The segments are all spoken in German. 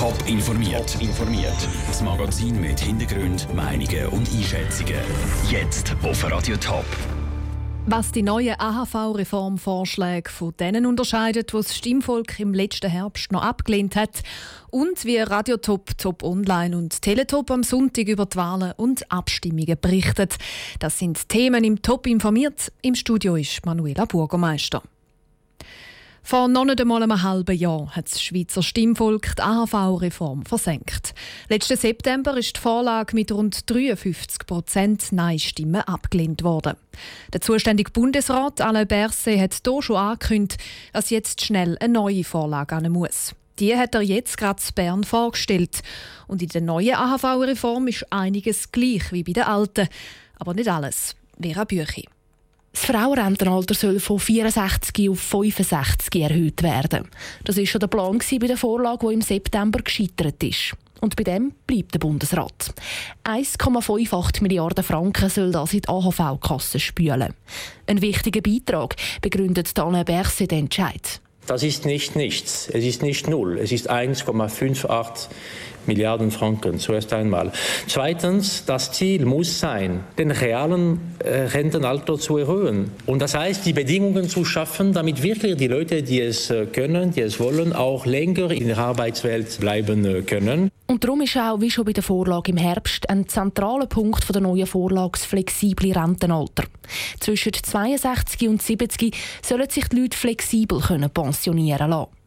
Top informiert. informiert. Das Magazin mit Hintergrund, Meinungen und Einschätzungen. Jetzt auf Radio Top. Was die neuen AHV-Reformvorschläge von denen unterscheidet, was das Stimmvolk im letzten Herbst noch abgelehnt hat und wie Radio Top, Top Online und Teletop am Sonntag über die Wahlen und Abstimmungen berichtet. Das sind Themen im Top informiert. Im Studio ist Manuela Burgermeister. Vor noch nicht einmal einem halben Jahr hat das Schweizer Stimmvolk die AHV-Reform versenkt. Letzten September ist die Vorlage mit rund 53 Prozent Nein-Stimmen abgelehnt worden. Der zuständige Bundesrat Alain Berset hat hier schon angekündigt, dass jetzt schnell eine neue Vorlage an muss. Die hat er jetzt gerade in Bern vorgestellt. Und in der neuen AHV-Reform ist einiges gleich wie bei der alten. Aber nicht alles. Vera Büchi. Das Frauenrentenalter soll von 64 auf 65 erhöht werden. Das war schon der Plan bei der Vorlage, die im September gescheitert ist. Und bei dem bleibt der Bundesrat. 1,58 Milliarden Franken soll das in die AHV-Kasse spülen. Ein wichtiger Beitrag, begründet Alain Berset den Entscheid. Das ist nicht nichts. Es ist nicht null. Es ist 1,58 Milliarden Franken, zuerst einmal. Zweitens, das Ziel muss sein, den realen äh, Rentenalter zu erhöhen. Und das heißt, die Bedingungen zu schaffen, damit wirklich die Leute, die es äh, können, die es wollen, auch länger in der Arbeitswelt bleiben äh, können. Und darum ist auch, wie schon bei der Vorlage im Herbst, ein zentraler Punkt der neuen Vorlage das flexible Rentenalter. Zwischen 62 und 70 sollen sich die Leute flexibel können pensionieren lassen.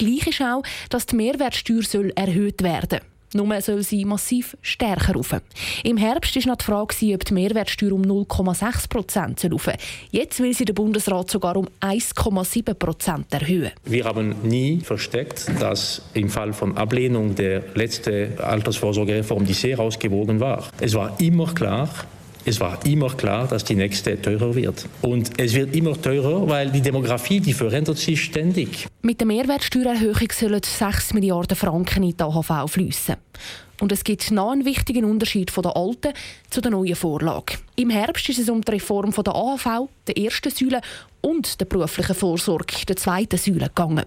Gleich ist auch, dass die Mehrwertsteuer soll erhöht werden soll. Nur soll sie massiv stärker rauf. Im Herbst war noch die Frage, ob die Mehrwertsteuer um 0,6 Prozent rauf Jetzt will sie der Bundesrat sogar um 1,7 Prozent erhöhen. Wir haben nie versteckt, dass im Fall von Ablehnung der letzte Altersvorsorgereform, die sehr ausgewogen war, es war immer klar, es war immer klar, dass die nächste teurer wird. Und es wird immer teurer, weil die Demografie, die verändert sich ständig. Mit der Mehrwertsteuererhöhung sollen 6 Milliarden Franken in die AHV fließen. Und es gibt noch einen wichtigen Unterschied von der alten zu der neuen Vorlage. Im Herbst ist es um die Reform der AHV, der ersten Säule, und der beruflichen Vorsorge, der zweiten Säule, gegangen.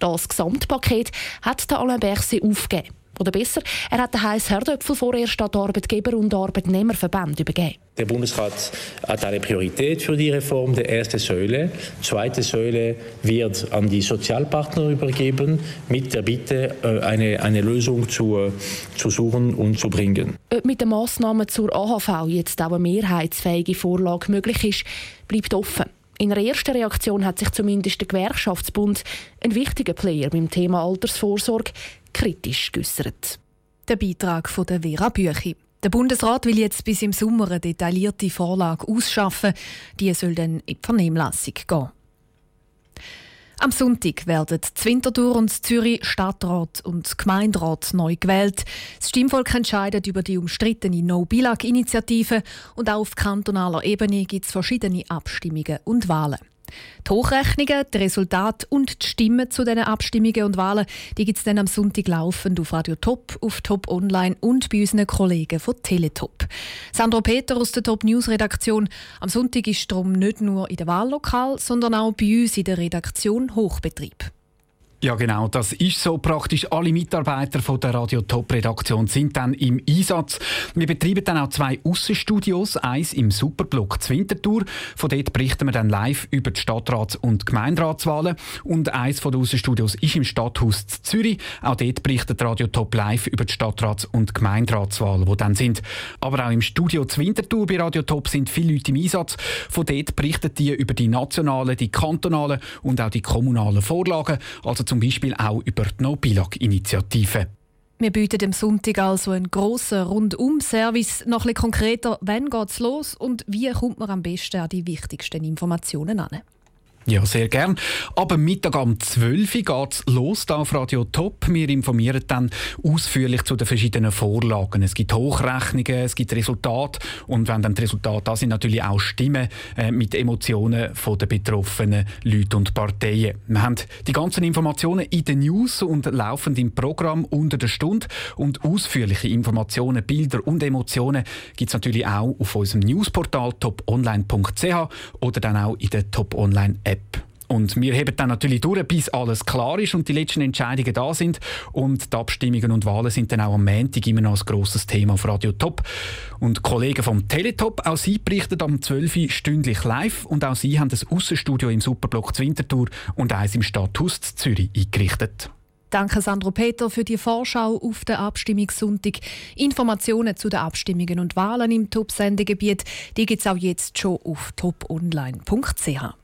Das Gesamtpaket hat der Alain Berset aufgegeben. Oder besser, er hat den heißen Herdöpfel vorerst an die Arbeitgeber und Arbeitnehmerverbände übergeben. Der Bundesrat hat eine Priorität für die Reform der ersten Säule. Die zweite Säule wird an die Sozialpartner übergeben, mit der Bitte, äh, eine, eine Lösung zu, äh, zu suchen und zu bringen. Ob mit den Massnahmen zur AHV jetzt auch eine mehrheitsfähige Vorlage möglich ist, bleibt offen. In einer ersten Reaktion hat sich zumindest der Gewerkschaftsbund, ein wichtiger Player beim Thema Altersvorsorge, kritisch geäußert. Der Beitrag von der Vera Büchi. Der Bundesrat will jetzt bis im Sommer eine detaillierte Vorlage ausschaffen. Die soll dann in die Vernehmlassung gehen. Am Sonntag werden Zwintertour und Zürich Stadtrat und Gemeinderat neu gewählt. Das Stimmvolk entscheidet über die umstrittene No-Bilag-Initiative und auch auf kantonaler Ebene gibt es verschiedene Abstimmungen und Wahlen. Die Hochrechnungen, die Resultate und die Stimmen zu diesen Abstimmungen und Wahlen die gibt es dann am Sonntag laufend auf Radio Top, auf Top Online und bei unseren Kollegen von Teletop. Sandro Peter aus der Top News Redaktion. Am Sonntag ist darum nicht nur in der Wahllokal, sondern auch bei uns in der Redaktion Hochbetrieb. Ja, genau, das ist so. Praktisch alle Mitarbeiter von der Radio Top Redaktion sind dann im Einsatz. Wir betreiben dann auch zwei Aussenstudios, eins im Superblock Zwintertour. Von dort berichten wir dann live über die Stadtrats- und Gemeinderatswahlen. Und eins von den Aussenstudios ist im Stadthaus Zürich. Auch dort berichtet Radio Top live über die Stadtrats- und Gemeinderatswahlen, die dann sind. Aber auch im Studio Zwintertour bei Radio Top sind viele Leute im Einsatz. Von dort berichten die über die nationalen, die kantonalen und auch die kommunalen Vorlagen. Also zum Beispiel auch über die No-Bilag-Initiative. Wir bieten am Sonntag also einen grossen Rundum-Service. Noch etwas konkreter, wann geht es los und wie kommt man am besten an die wichtigsten Informationen an? Ja, sehr gern. Aber Mittag um 12 Uhr geht es los auf Radio Top. Wir informieren dann ausführlich zu den verschiedenen Vorlagen. Es gibt Hochrechnungen, es gibt Resultate und wenn dann die Resultate da sind, natürlich auch Stimmen äh, mit Emotionen von den betroffenen Leuten und Parteien. Wir haben die ganzen Informationen in den News und laufend im Programm unter der Stunde und ausführliche Informationen, Bilder und Emotionen gibt es natürlich auch auf unserem Newsportal toponline.ch oder dann auch in der Top Online App. App. Und wir heben dann natürlich durch, bis alles klar ist und die letzten Entscheidungen da sind. Und die Abstimmungen und Wahlen sind dann auch am Montag immer noch ein grosses Thema auf Radio Top. Und Kollegen vom Teletop, auch sie berichten am 12. stündlich live und auch sie haben das Aussenstudio im Superblock Zwintertour und eins im Stadthaus Zürich eingerichtet. Danke Sandro Peter für die Vorschau auf den Abstimmungssonntag. Informationen zu den Abstimmungen und Wahlen im Top-Sendegebiet gibt es auch jetzt schon auf toponline.ch.